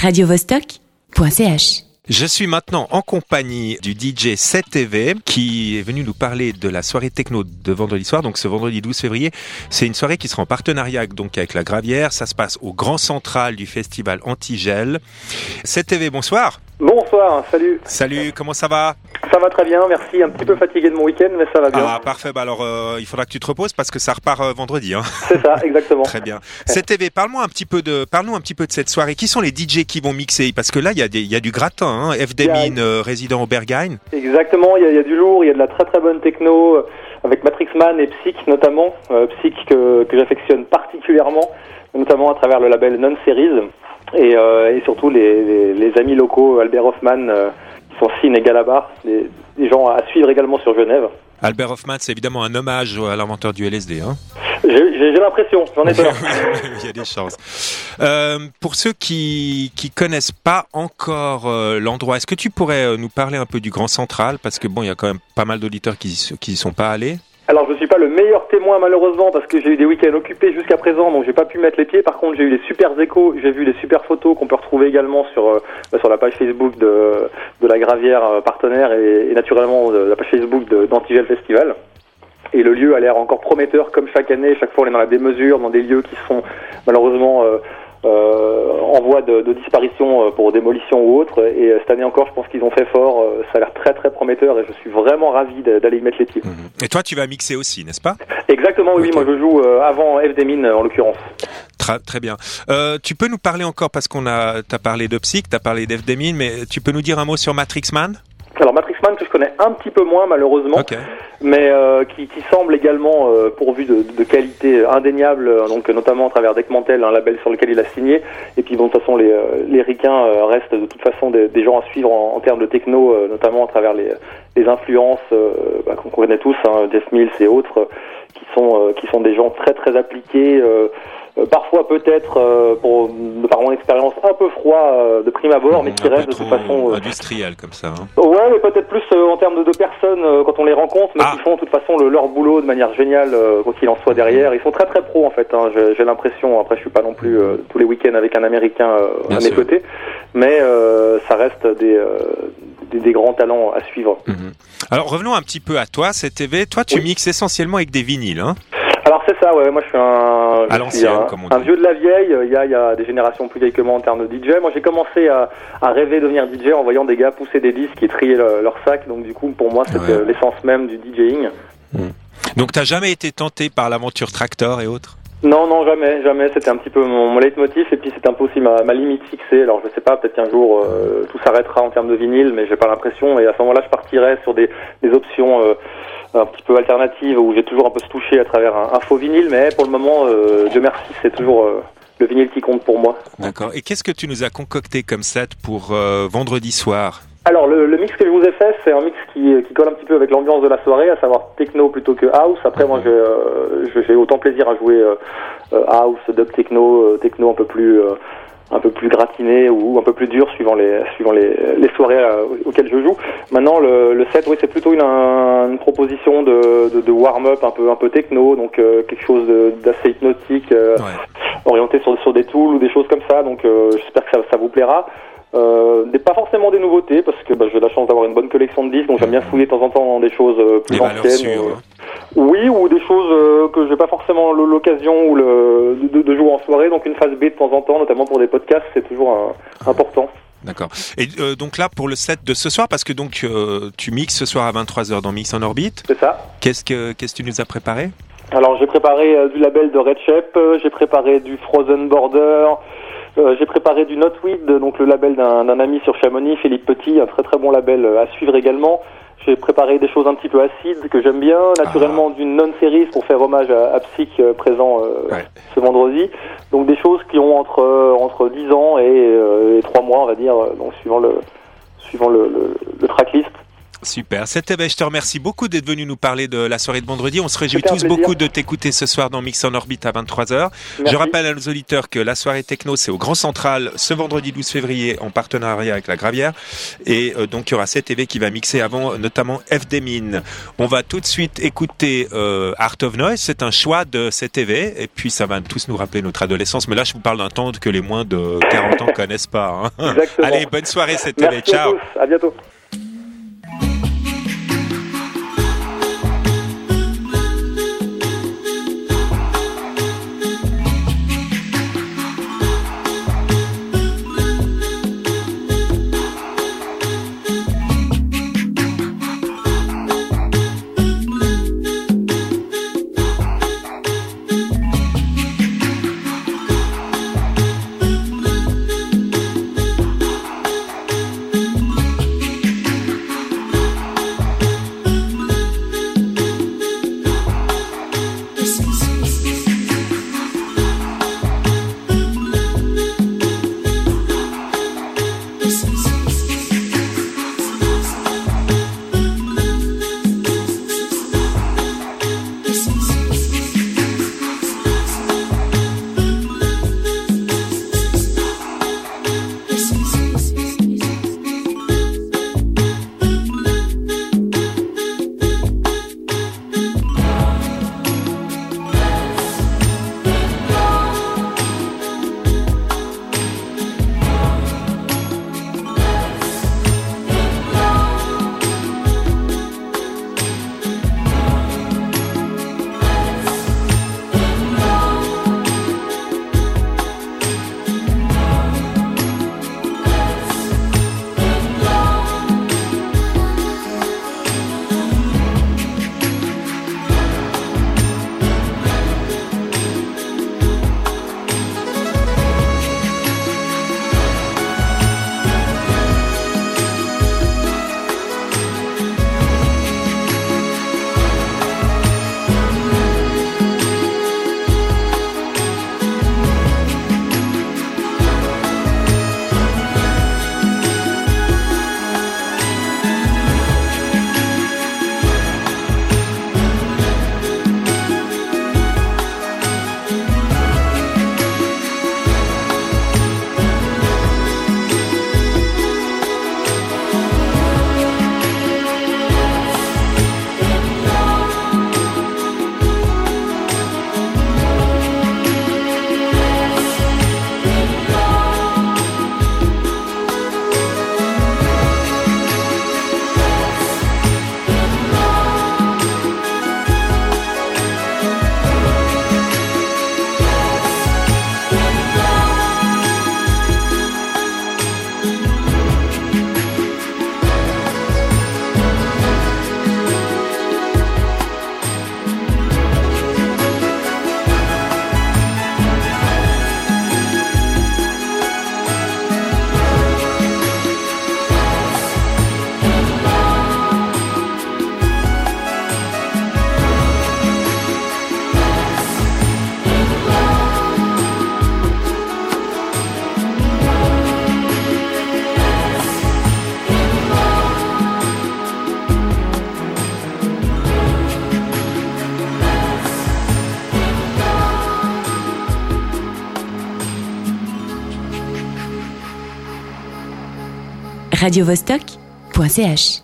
radiovostok.ch. Je suis maintenant en compagnie du DJ 7TV qui est venu nous parler de la soirée techno de vendredi soir. Donc ce vendredi 12 février, c'est une soirée qui sera en partenariat donc avec la Gravière. Ça se passe au Grand Central du festival Antigel. 7TV, bonsoir. Bonsoir, salut. Salut, comment ça va? Va très bien, merci. Un petit peu fatigué de mon week-end, mais ça va bien. Ah parfait, bah alors euh, il faudra que tu te reposes parce que ça repart euh, vendredi. Hein. C'est ça, exactement. Très bien. 7TV, parle-moi un petit peu de, parle-nous un petit peu de cette soirée. Qui sont les DJ qui vont mixer? Parce que là, il y a des, y a du gratin. Hein. F. A- Demin, euh, résident au Berghain. Exactement, il y, a, il y a du lourd, il y a de la très très bonne techno, avec Matrix Man et Psych notamment. Psych que, que j'affectionne particulièrement, notamment à travers le label Non Series. Et, et surtout les, les, les amis locaux, Albert Hoffman, Sin et Galabar, des, des gens à suivre également sur Genève. Albert Hoffman, c'est évidemment un hommage à l'inventeur du LSD. Hein. J'ai l'impression, j'en ai peur. Il y a des chances. Euh, pour ceux qui qui connaissent pas encore euh, l'endroit, est-ce que tu pourrais euh, nous parler un peu du Grand Central? Parce que bon, il y a quand même pas mal d'auditeurs qui qui y sont pas allés. Alors je suis pas le meilleur témoin malheureusement parce que j'ai eu des week-ends occupés jusqu'à présent donc j'ai pas pu mettre les pieds. Par contre j'ai eu des super échos, j'ai vu des super photos qu'on peut retrouver également sur euh, bah, la page Facebook de, la Gravière euh, partenaire et, naturellement euh, la page Facebook d'Antigel Festival. Et le lieu a l'air encore prometteur comme chaque année. Chaque fois on est dans la démesure, dans des lieux qui sont malheureusement en voie de, de disparition euh, pour démolition ou autre. Et euh, cette année encore je pense qu'ils ont fait fort. Euh, Ça a l'air très très prometteur et je suis vraiment ravi d'aller y mettre les pieds. Et toi, tu vas mixer aussi, n'est-ce pas? Exactement, oui, moi je joue euh, avant F des mines en l'occurrence. Très, très bien. Euh, tu peux nous parler encore parce qu'on a, t'as parlé de Psych, t'as parlé d'Efdemin, mais tu peux nous dire un mot sur Matrix Man Alors Matrix Man que je connais un petit peu moins malheureusement, mais euh, qui, qui semble également euh, pourvu de, de qualité indéniable, euh, donc notamment à travers Deckmantel, un label sur lequel il a signé. Et puis bon, de toute façon les, les ricains restent de toute façon des, des gens à suivre en, en termes de techno, notamment à travers les, les influences bah, qu'on connaît tous, hein, Jeff Mills et autres, qui sont euh, qui sont des gens très très appliqués. euh, euh, parfois peut-être, euh, pour, de par mon expérience, un peu froid euh, de prime abord, mais qui restent de toute façon industriel comme ça. hein. Ouais, mais peut-être plus euh, en termes de, personnes euh, quand on les rencontre, mais Ah. qui font de toute façon le- leur boulot de manière géniale, euh, quoi qu'il en soit derrière. Ils sont très très pros en fait. hein, j'ai l'impression. Après, je suis pas non plus euh, tous les week-ends avec un Américain euh, Bien à mes sûr. côtés, mais euh, ça reste des, euh, des des grands talents à suivre. Mhm. Alors revenons un petit peu à toi, CTV. Toi, tu Oui. mixes essentiellement avec des vinyles. Hein Alors c'est ça, ouais. Moi, je suis un, je À suis l'ancienne, un, comme on un dit. vieux de la vieille. Il y a, il y a des générations plus vieilles que moi en termes de DJ. Moi, j'ai commencé à, à rêver de devenir DJ en voyant des gars pousser des disques et trier le- leur sac. Donc, du coup, pour moi, Ouais. l'essence même du DJing. Donc, t'as jamais été tenté par l'aventure Tractor et autres? Non, non, jamais, jamais. C'était un petit peu mon, mon leitmotiv et puis c'était un peu aussi ma, limite fixée. Alors je sais pas, peut-être qu'un jour euh, tout s'arrêtera en termes de vinyle, mais j'ai pas l'impression. Et à ce moment-là, je partirais sur des, options euh, un petit peu alternatives où j'ai toujours un peu se toucher à travers un, un faux vinyle. Mais pour le moment, euh, Dieu merci, c'est toujours le vinyle qui compte pour moi. D'accord. Et qu'est-ce que tu nous as concocté comme set pour vendredi soir? Alors le, le mix que je vous ai fait, c'est un mix qui, qui colle un petit peu avec l'ambiance de la soirée, à savoir techno plutôt que house. Après, moi, j'ai, euh, autant plaisir à jouer euh, euh, house, dub techno, euh, techno un peu plus euh, un peu plus gratiné ou un peu plus dur suivant les suivant les, les soirées euh, auxquelles je joue. Maintenant, le, le set, oui, c'est plutôt une, un- une proposition de, de, de warm-up un peu un peu techno, donc euh, quelque chose d'assez hypnotique. euh, Ouais. orienté sur, sur des tools ou des choses comme ça. Donc euh, j'espère que ça, ça vous plaira. Euh, des, pas forcément des nouveautés parce que bah, j'ai la chance d'avoir une bonne collection de disques, donc j'aime bien fouiller de temps en temps dans des choses euh, plus Des anciennes. sûres. ou- hein. oui, ou des choses euh, que j'ai pas forcément l'occasion ou le, de, de jouer en soirée. Donc une phase B de temps en temps, notamment pour des podcasts, c'est toujours un- important. D'accord. Et euh, donc là, pour le set de ce soir, parce que donc euh, tu mixes ce soir à 23h dans Mix en orbite, C'est ça. qu'est-ce que qu'est-ce que tu nous as préparé? Alors j'ai préparé euh, du label de Red Shep, euh, j'ai préparé du Frozen Border, euh, j'ai préparé du Notweed, donc le label d'un ami sur Chamonix, Philippe Petit, un très très bon label euh, à suivre également. J'ai préparé des choses un petit peu acides que j'aime bien, naturellement d'une non-série pour faire hommage à, à Psych euh, présent euh, Ouais. ce vendredi. Donc des choses qui ont entre euh, entre 10 ans et, euh, et 3 mois, on va dire, donc suivant le suivant le, le. Super. C'était, je te remercie beaucoup d'être venu nous parler de la soirée de vendredi. On se réjouit tous beaucoup de t'écouter ce soir dans Mix en orbite à 23h. Je rappelle à nos auditeurs que la soirée techno, c'est au Grand Central ce vendredi 12 février en partenariat avec la Gravière. Et euh, donc, il y aura CTV qui va mixer avant, notamment FD Mine. On va tout de suite écouter euh, Art of Noise. C'est un choix de CTV. Et puis, ça va tous nous rappeler notre adolescence. Mais là, je vous parle d'un temps que les moins de 40 ans connaissent pas. hein. Allez, bonne soirée CTV. Merci Ciao. à tous. À bientôt. radiovostok.ch